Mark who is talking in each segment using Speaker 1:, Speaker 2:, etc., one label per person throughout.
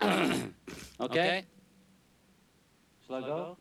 Speaker 1: okay? Shall I go?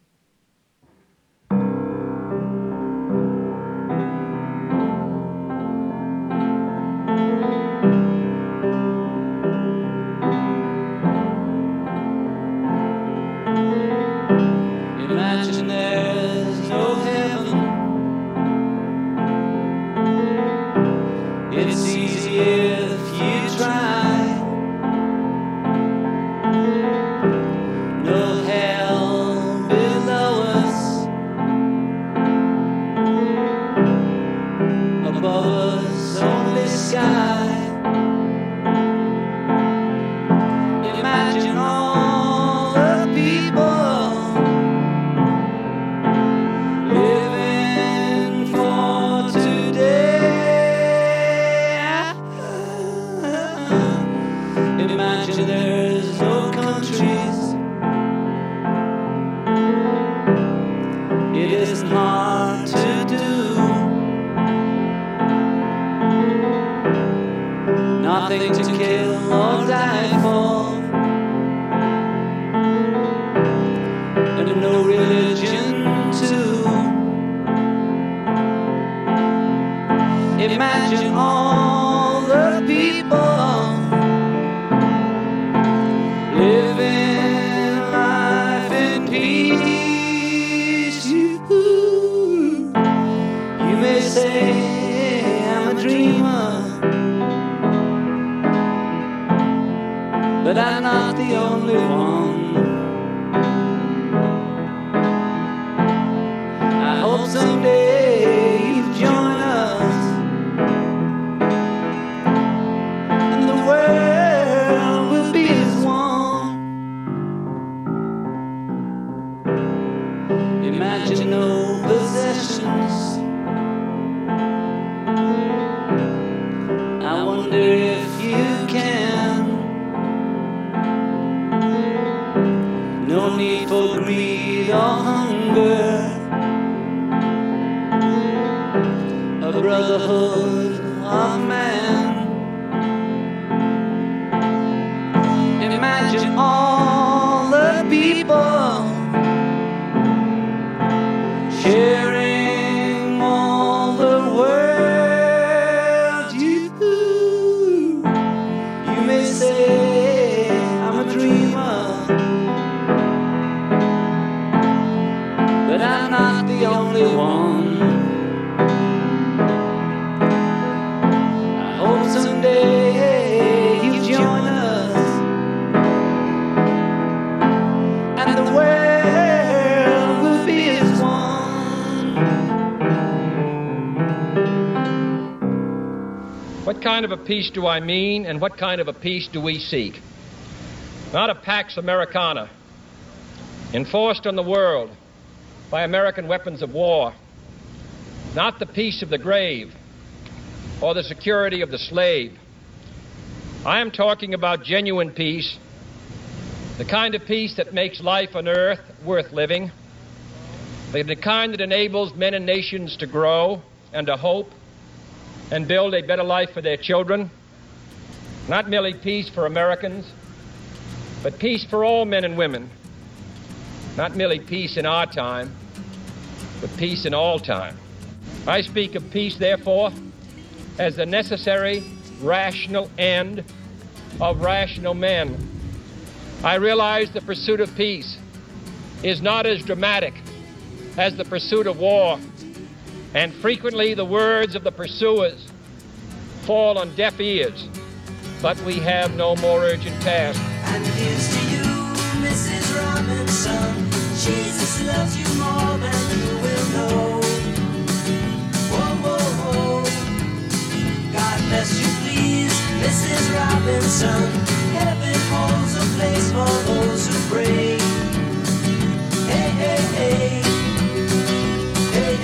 Speaker 1: The peace
Speaker 2: do I mean, and what kind of a peace do we seek? Not a Pax Americana, enforced on the world by American weapons of war. Not the peace of the grave or the security of the slave. I am talking about genuine peace, the kind of peace that makes life on earth worth living, the kind that enables men and nations to grow and to hope and build a better life for their children. Not merely peace for Americans, but peace for all men and women. Not merely peace in our time, but peace in all time. I speak of peace, therefore, as the necessary, rational end of rational men. I realize the pursuit of peace is not as dramatic as the pursuit of war, and frequently the words of the pursuers fall on deaf ears. But we have no more urgent task.
Speaker 3: And here's to you, Mrs. Robinson. Jesus loves you more than you will know. Whoa, whoa, whoa. God bless you, please, Mrs. Robinson. Heaven holds a place for those who pray. Hey, hey, hey.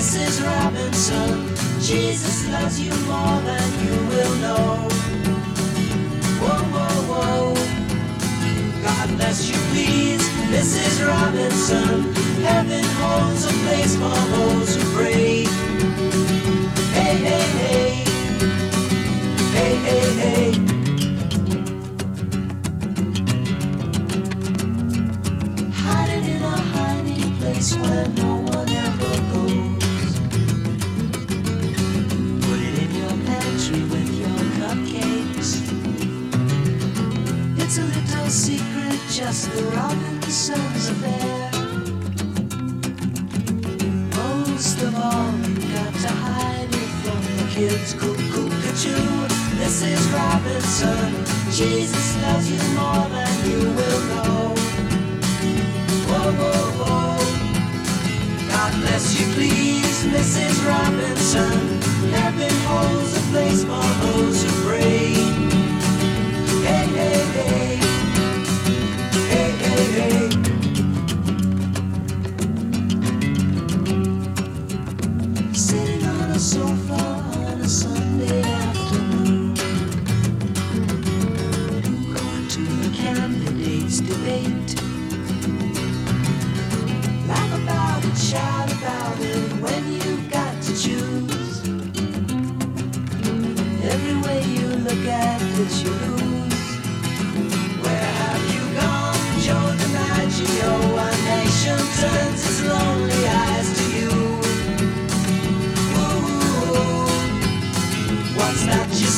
Speaker 3: Mrs. Robinson. Jesus loves you more than you will know. Whoa, whoa, whoa. God bless you, please, Mrs. Robinson. Heaven holds a place for those who pray.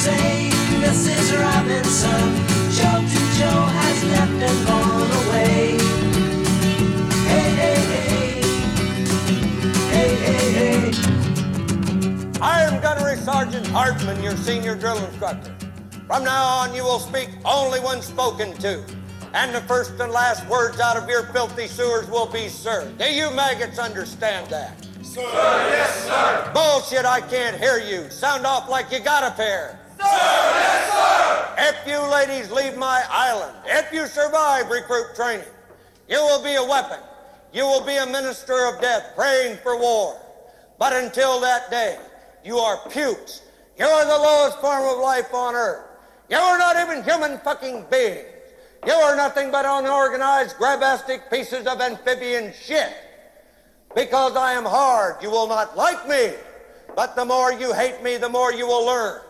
Speaker 3: Say, Mrs. Robinson? Joltin' Joe has left and gone away. Hey, hey, hey. Hey, hey, hey.
Speaker 4: I am Gunnery Sergeant Hartman, your senior drill instructor. From now on, you will speak only when spoken to. And the first and last words out of your filthy sewers will be, sir. Do you maggots understand that? Sir, yes, sir. Bullshit, I can't hear you. Sound off like you got a pair. Sir, yes, sir. If you ladies leave my island, if you survive recruit training, you will be a weapon. You will be a minister of death praying for war. But until that day, you are pukes. You are the lowest form of life on earth. You are not even human fucking beings. You are nothing but unorganized, grabastic pieces of amphibian shit. Because I am hard, you will not like me. But the more you hate me, the more you will learn.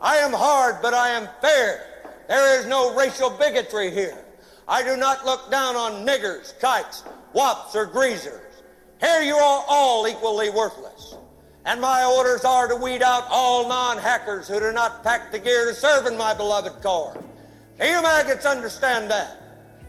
Speaker 4: I am hard, but I am fair. There is no racial bigotry here. I do not look down on niggers, kikes, wops, or greasers. Here you are all equally worthless. And my orders are to weed out all non-hackers who do not pack the gear to serve in my beloved corps. Do you maggots understand that?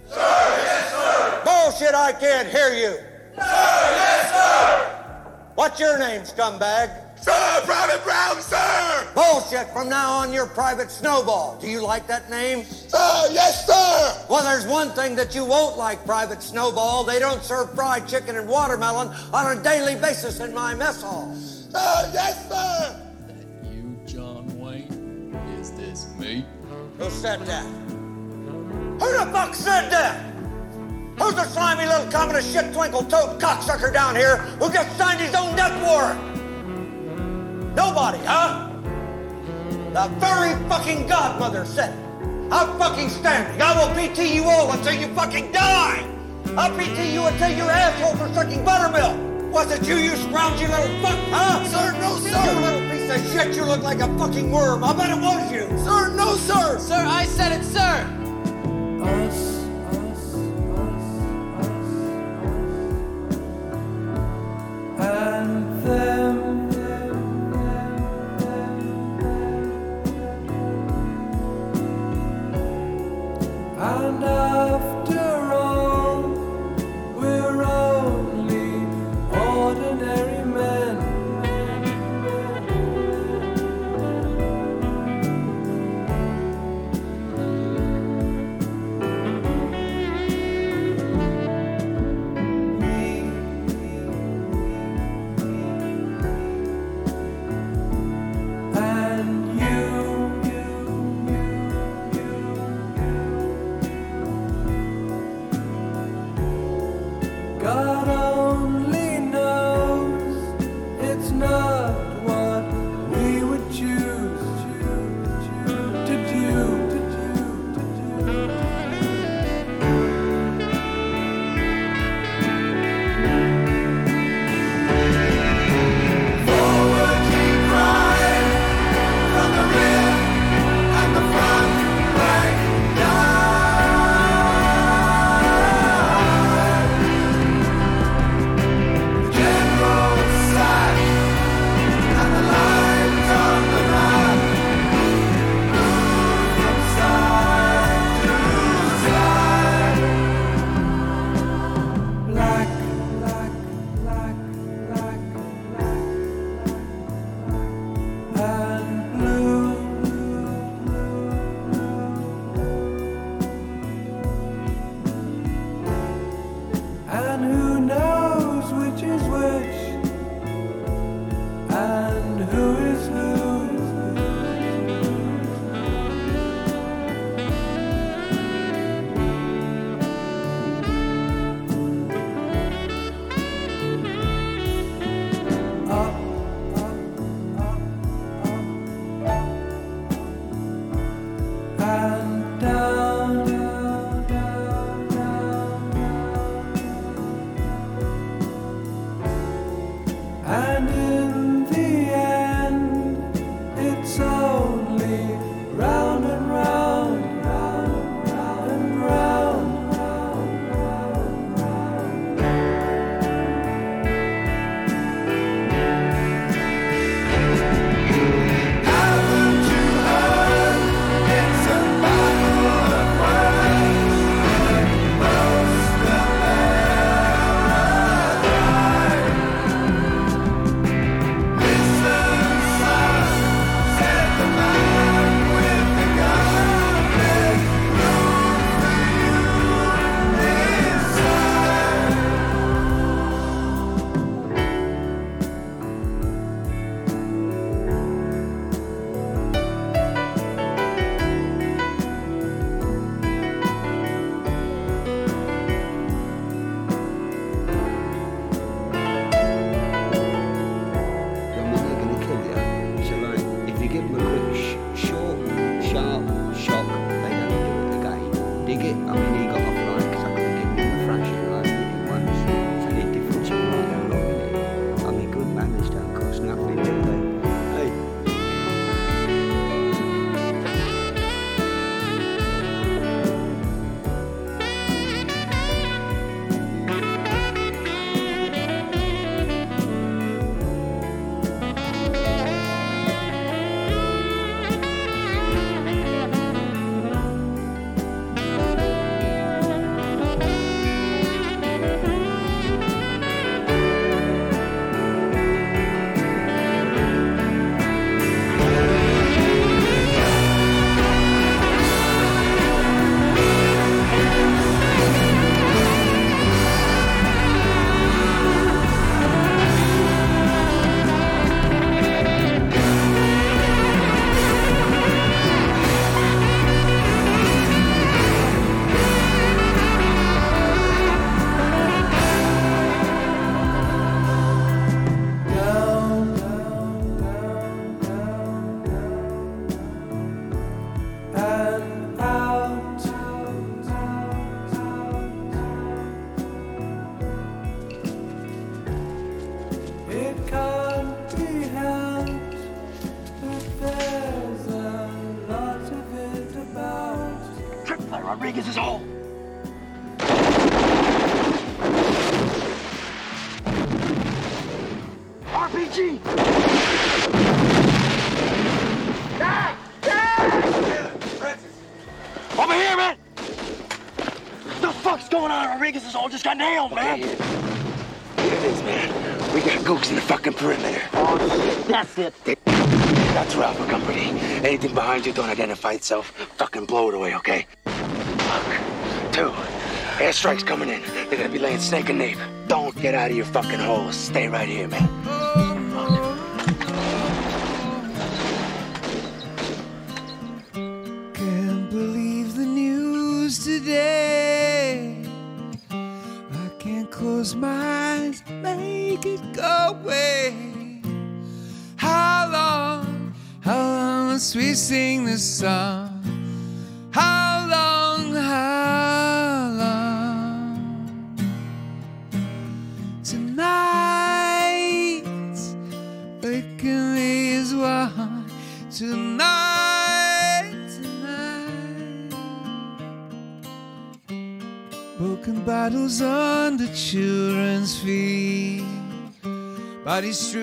Speaker 4: Sir, yes, sir. Bullshit, I can't hear you. Sir, yes, sir. What's your name, scumbag?
Speaker 5: Sir, Private Brown, sir!
Speaker 4: Bullshit, from now on you're Private Snowball. Do you like that name?
Speaker 5: Sir, yes, sir!
Speaker 4: Well, there's one thing that you won't like, Private Snowball. They don't serve fried chicken and watermelon on a daily basis in my mess hall.
Speaker 5: Sir, yes, sir!
Speaker 6: You, John Wayne? Is this me?
Speaker 4: Who said that? Who the fuck said that? Who's the slimy little common of shit twinkle toed cocksucker down here who just signed his own death warrant? Nobody, huh? The very fucking godmother said it. I'm fucking standing. I will PT you all until you fucking die. I'll PT you until your asshole for sucking buttermilk. Was it you, you scroungy little fuck, huh?
Speaker 5: Sir, no, sir.
Speaker 4: You little piece of shit, you look like a fucking worm. I bet it was you.
Speaker 5: Sir, no, sir!
Speaker 7: Sir, I said it, sir!
Speaker 8: Us, after
Speaker 7: Rodriguez is all just man!
Speaker 9: Here it is, man. We got gooks in the fucking perimeter.
Speaker 7: Oh, shit, that's it.
Speaker 9: That's Alpha Company. Anything behind you don't identify itself, fucking blow it away, okay? Fuck. Two. Airstrike's coming in. They're gonna be laying snake and nape. Don't get out of your fucking holes. Stay right here, man.
Speaker 8: Must we sing this song? How long, how long? Tonight, waking me is one. Tonight, tonight. Broken bottles under children's feet. Bodies strewn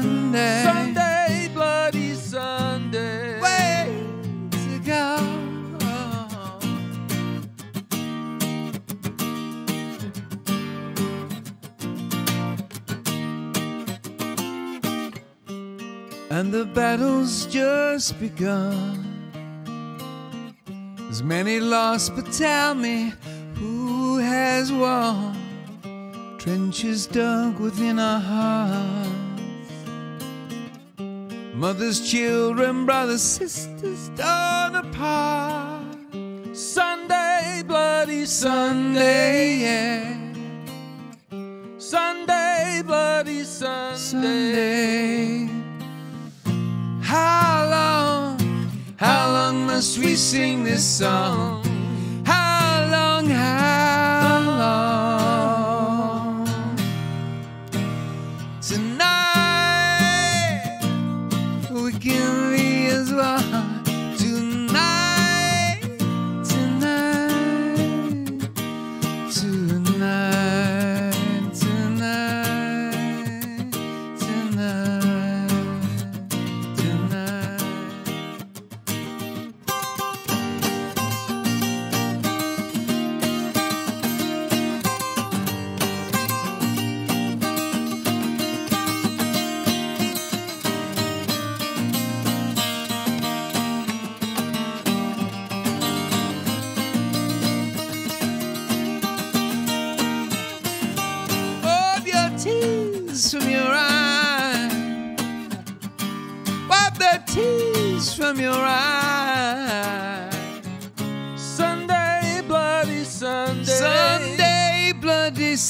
Speaker 8: Sunday. Sunday, bloody Sunday. Way to go. And the battle's just begun. There's many lost, but tell me who has won? Trenches dug within our hearts. Mothers, children, brothers, sisters torn apart. Sunday, bloody Sunday, yeah. Sunday, bloody Sunday. Sunday. How long, how long must we sing this song?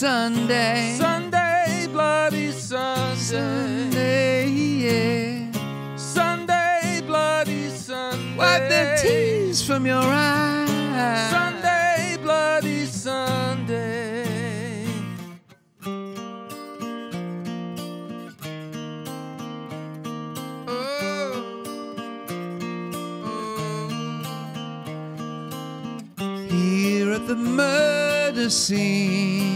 Speaker 8: Sunday. Sunday, bloody Sunday. Sunday, yeah. Sunday, bloody Sunday. Wipe the tears from your eyes. Sunday, bloody Sunday. Here at the murder scene,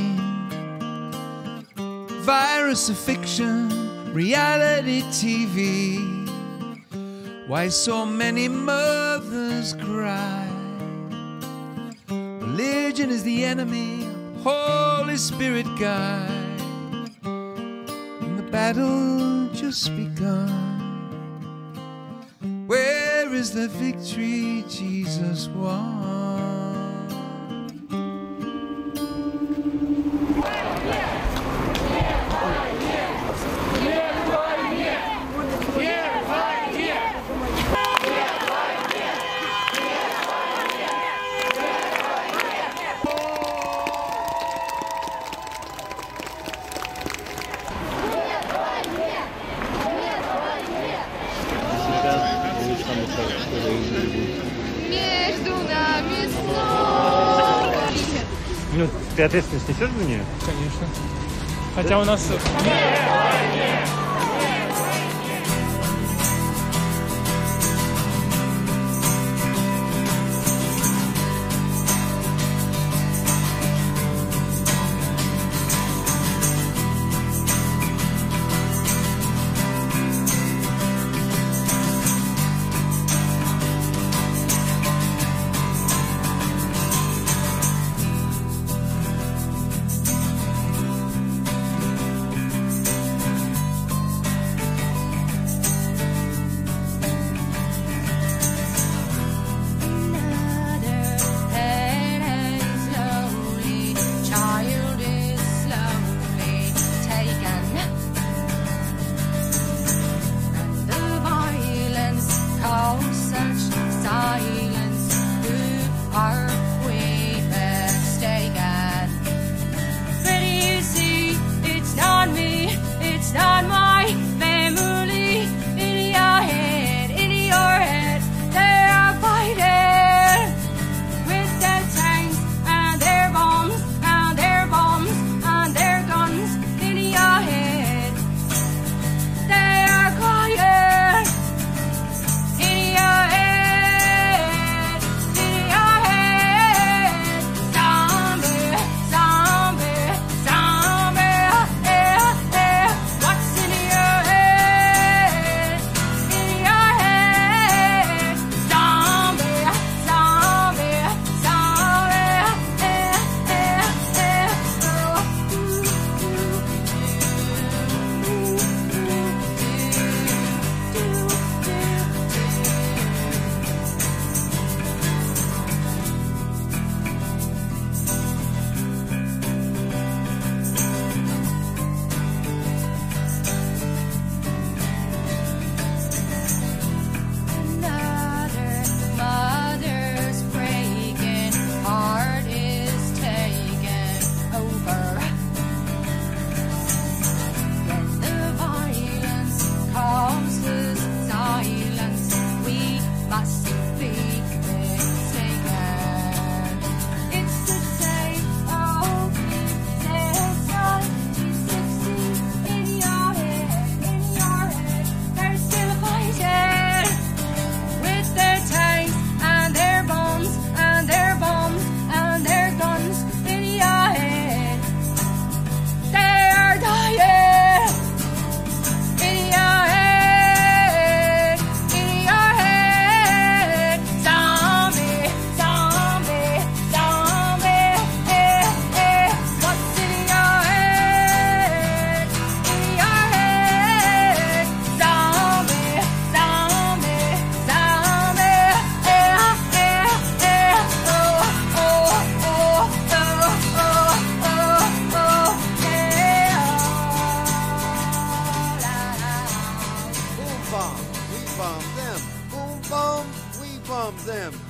Speaker 8: virus of fiction, reality TV. Why so many mothers cry? Religion is the enemy, Holy Spirit guide. And the battle just begun. Where is the victory Jesus won?
Speaker 10: Ответственность несешь за нее?
Speaker 6: Конечно. Хотя у нас...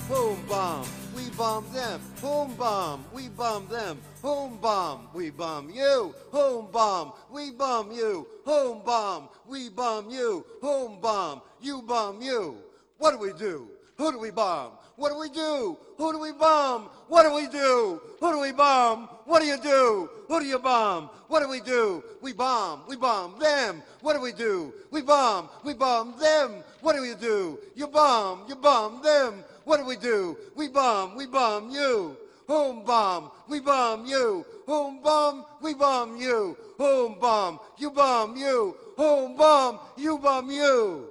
Speaker 11: Boom bomb, we bomb them. Boom bomb, we bomb them. Home bomb, we bomb you. Home bomb, we bomb you. Home bomb, we bomb you. Home bomb, you bomb you. What do we do? Who do we bomb? What do we do? Who do we bomb? What do we do? Who do we bomb? What do you do? Who do you bomb? What do we do? We bomb. We bomb them. What do we do? We bomb. We bomb them. What do you do? You bomb. You bomb them. What do we do? We bomb. We bomb you. Home bomb. We bomb you. Home bomb. We bomb you. Home bomb. You bomb you. Home bomb. You bomb you.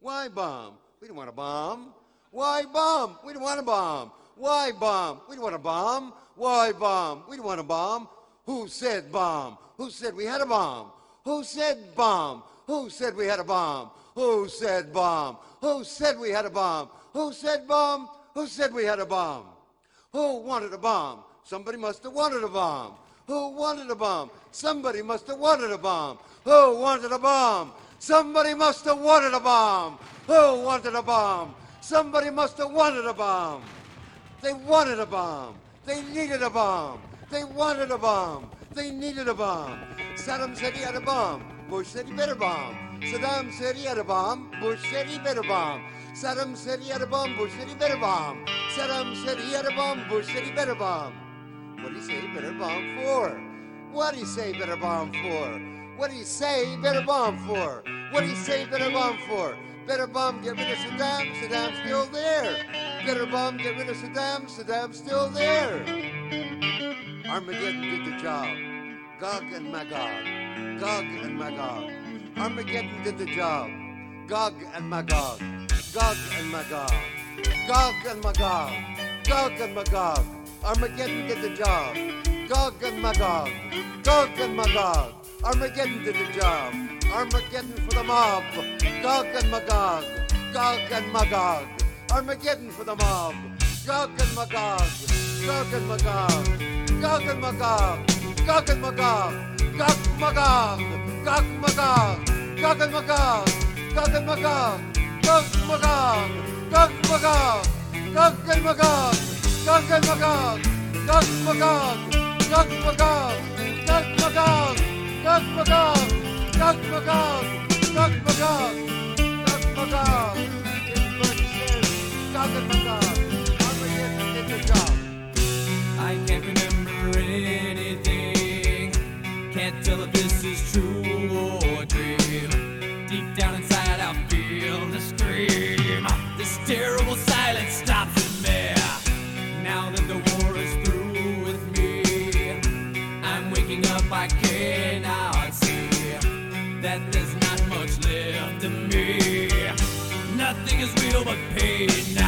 Speaker 11: Why bomb? We don't want to bomb. Why bomb? We don't want to bomb. Why bomb? We don't want to bomb. Why bomb? We don't want to bomb. Who said bomb? Who said we had a bomb? Who said bomb? Who said we had a bomb? Who said bomb? Who said we had a bomb? Who said bomb? Who said we had a bomb? Who wanted a bomb? Somebody must have wanted a bomb. Who wanted a bomb? Somebody must have wanted a bomb. Who wanted a bomb? Somebody must have wanted a bomb. Who wanted a bomb? Somebody must have wanted a bomb. They wanted a bomb. They needed a bomb. They wanted a bomb. They needed a bomb. Saddam said he had a bomb. Bush said he better bomb. Saddam said he had a bomb. Bush said he better bomb. Saddam said he had a bomb. Bush said he better bomb. Saddam said he had a bomb. Bush better bomb. What do you say better bomb for? What do you say better bomb for? What do you say better bomb for? What do you say better bomb for? Better bomb get rid of Saddam, Saddam's still there. Better bomb get rid of Saddam, Saddam's still there. Armageddon did the job. Gog and Magog. Gog and Magog. Armageddon did the job. Gog and Magog. Gog and Magog. Gog and Magog. Gog and Magog. Armageddon did the job. Gog and Magog. Gog and Magog. Armageddon did the job. Armageddon for the mob. Gog and Magog. Gog and Magog. Armageddon for the mob. Gog and Magog. Gog and Magog. Gog and Magog. Gog and Magog. Gog Magog. Gog Magog. Gog and Magog. Gog and Magog.
Speaker 12: I can't remember anything. Can't tell if this is true or dream. Pain now.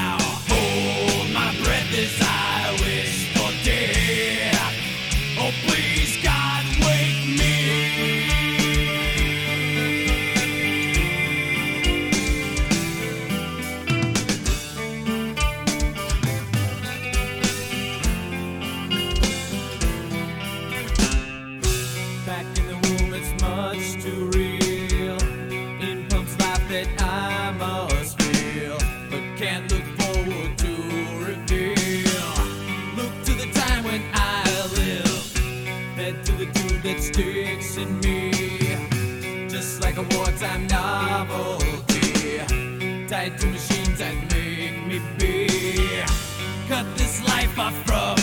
Speaker 12: Just like a wartime novelty, tied to machines that make me be. Cut this life off from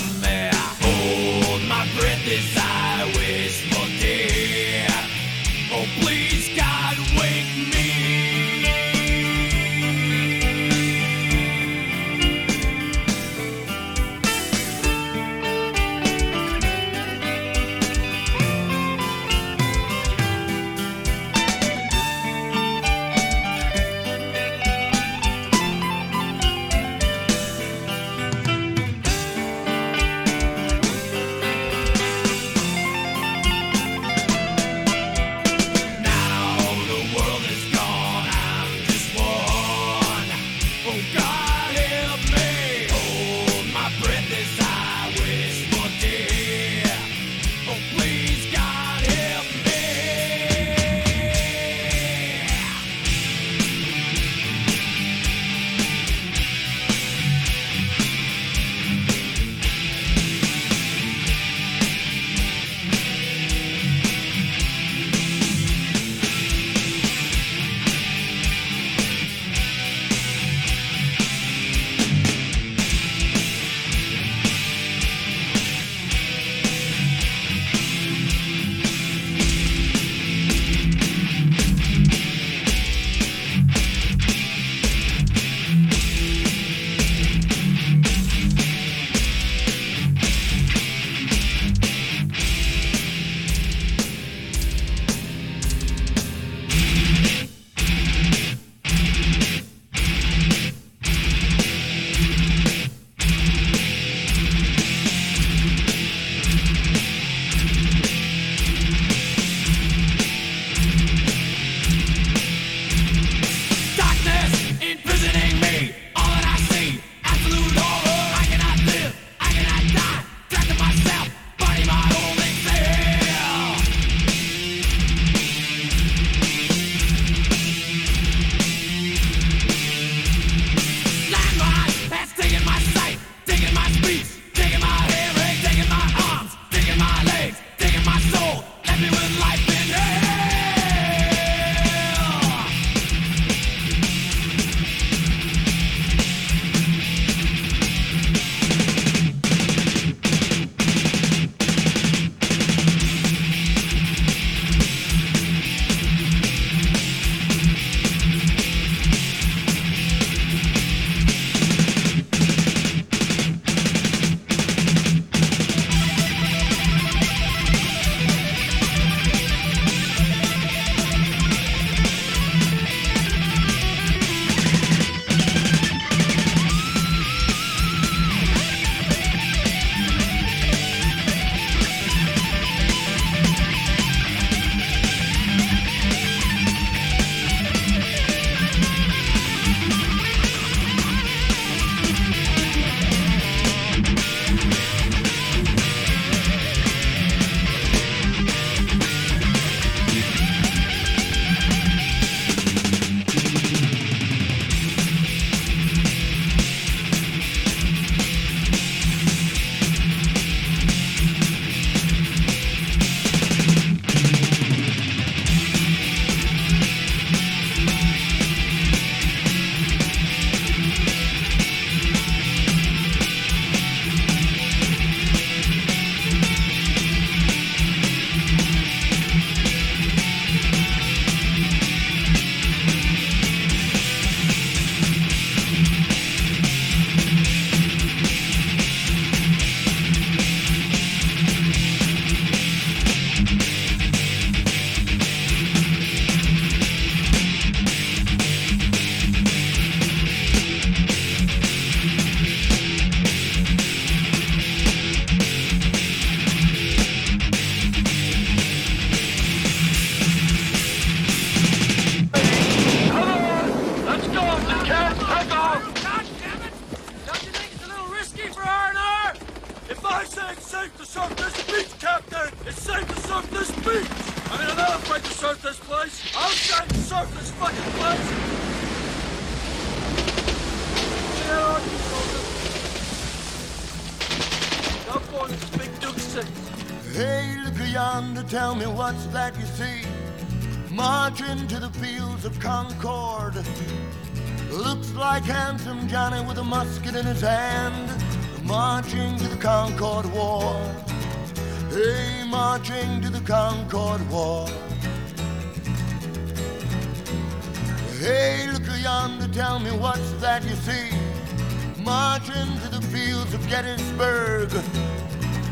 Speaker 5: Gettysburg.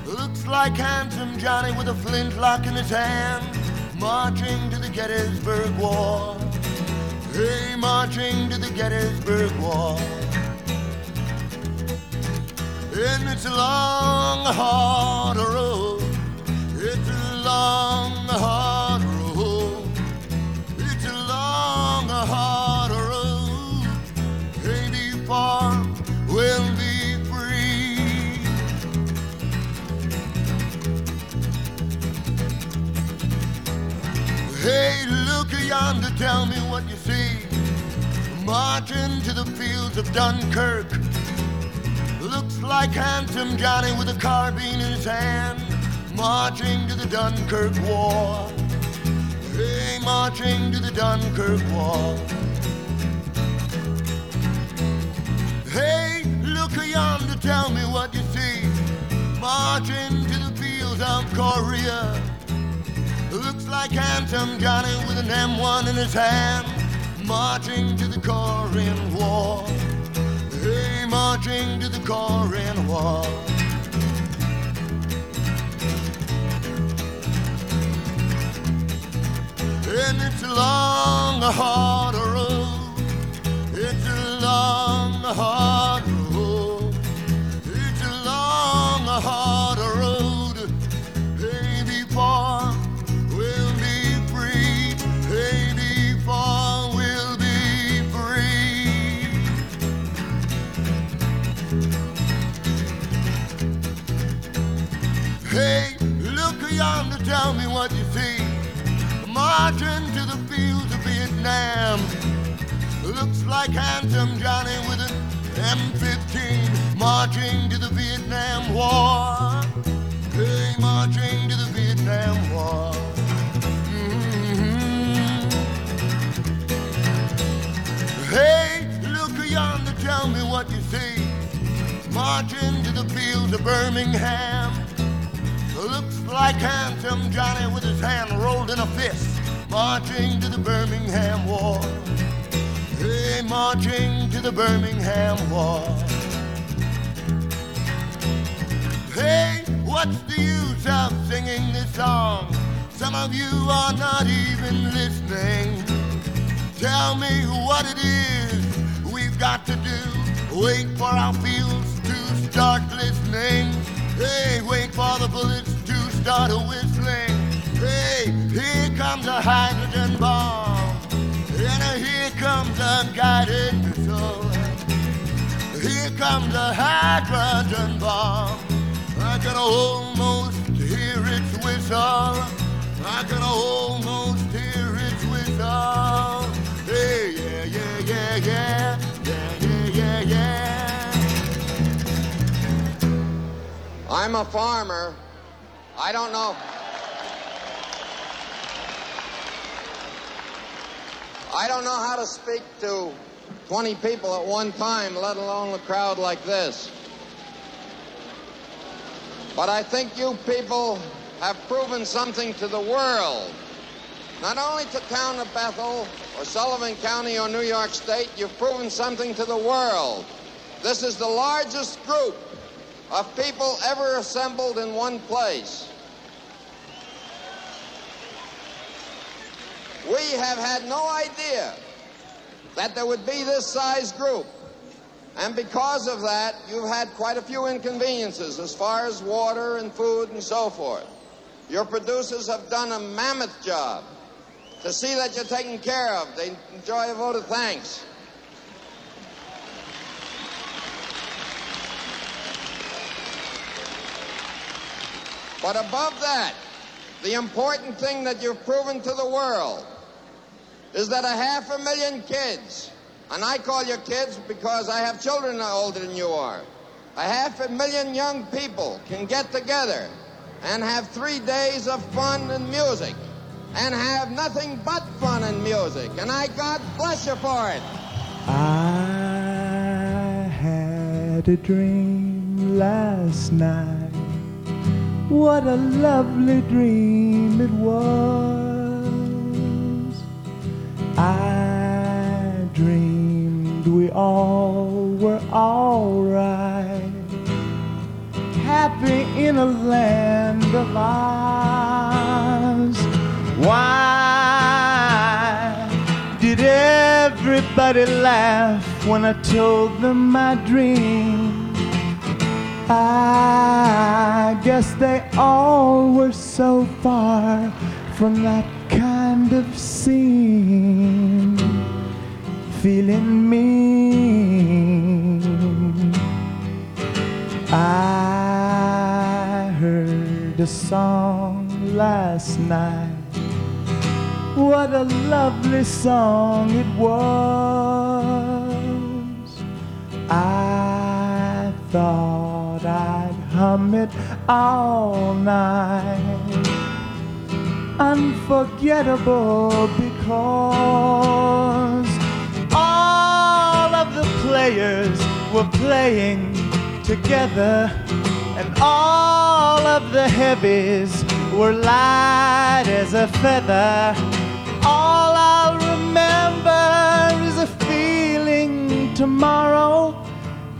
Speaker 5: Looks like handsome Johnny with a flintlock in his hand. Marching to the Gettysburg War. Hey, marching to the Gettysburg War. And it's a long, hard road. Yonder, tell me what you see. Marching to the fields of Dunkirk. Looks like handsome Johnny with a carbine in his hand. Marching to the Dunkirk War. Hey, marching to the Dunkirk War. Hey, look yonder, tell me what you see. Marching to the fields of Korea. Looks like handsome Johnny with an M1 in his hand. Marching to the Korean War. Hey, marching to the Korean War. And it's a long, Marching to the fields of Vietnam. Looks like handsome Johnny with an M15 marching to the Vietnam War. Hey, marching to the Vietnam War. Mhm. Hey, look yonder, tell me what you see. Marching to the fields of Birmingham. Looks like handsome Johnny with his hand rolled in a fist, marching to the Birmingham War. Hey, marching to the Birmingham War. Hey, what's the use of singing this song? Some of you are not even listening. Tell me what it is we've got to do. Wait for our fields to start listening. Hey, wait for the bullets to start whistling. Comes a hydrogen bomb. And here comes a guided missile. Here comes a hydrogen bomb. I can almost hear its whistle. I can almost hear its whistle. Hey, yeah, yeah, yeah, yeah, yeah, yeah, yeah.
Speaker 13: I'm a farmer. I don't know. I don't know how to speak to 20 people at one time, let alone a crowd like this. But I think you people have proven something to the world. Not only to town of Bethel or Sullivan County or New York State, you've proven something to the world. This is the largest group of people ever assembled in one place. We have had no idea that there would be this size group. And because of that, you've had quite a few inconveniences as far as water and food and so forth. Your producers have done a mammoth job to see that you're taken care of. They enjoy a vote of thanks. But above that, the important thing that you've proven to the world is that a half a million kids, and I call you kids because I have children older than you are, a half a million young people can get together and have three days of fun and music and have nothing but fun and music. And I God bless you for it.
Speaker 14: I had a dream last night. What a lovely dream it was. I dreamed we all were alright. Happy in a land of ours. Why did everybody laugh when I told them my dream? I guess they all were so far from that kind of scene. Feeling mean. I heard a song last night. What a lovely song it was. I thought It all night. Unforgettable because all of the players were playing together, and all of the heavies were light as a feather. All I'll remember is a feeling tomorrow,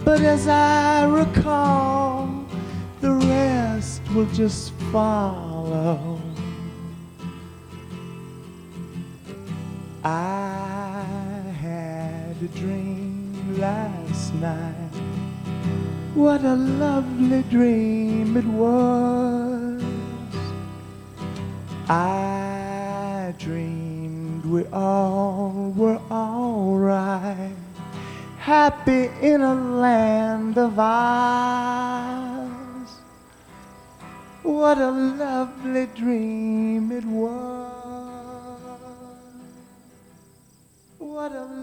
Speaker 14: but as I recall, the rest will just follow. I had a dream last night. What a lovely dream it was. I dreamed we all were alright. Happy in a land of ours. What a lovely dream it was. What a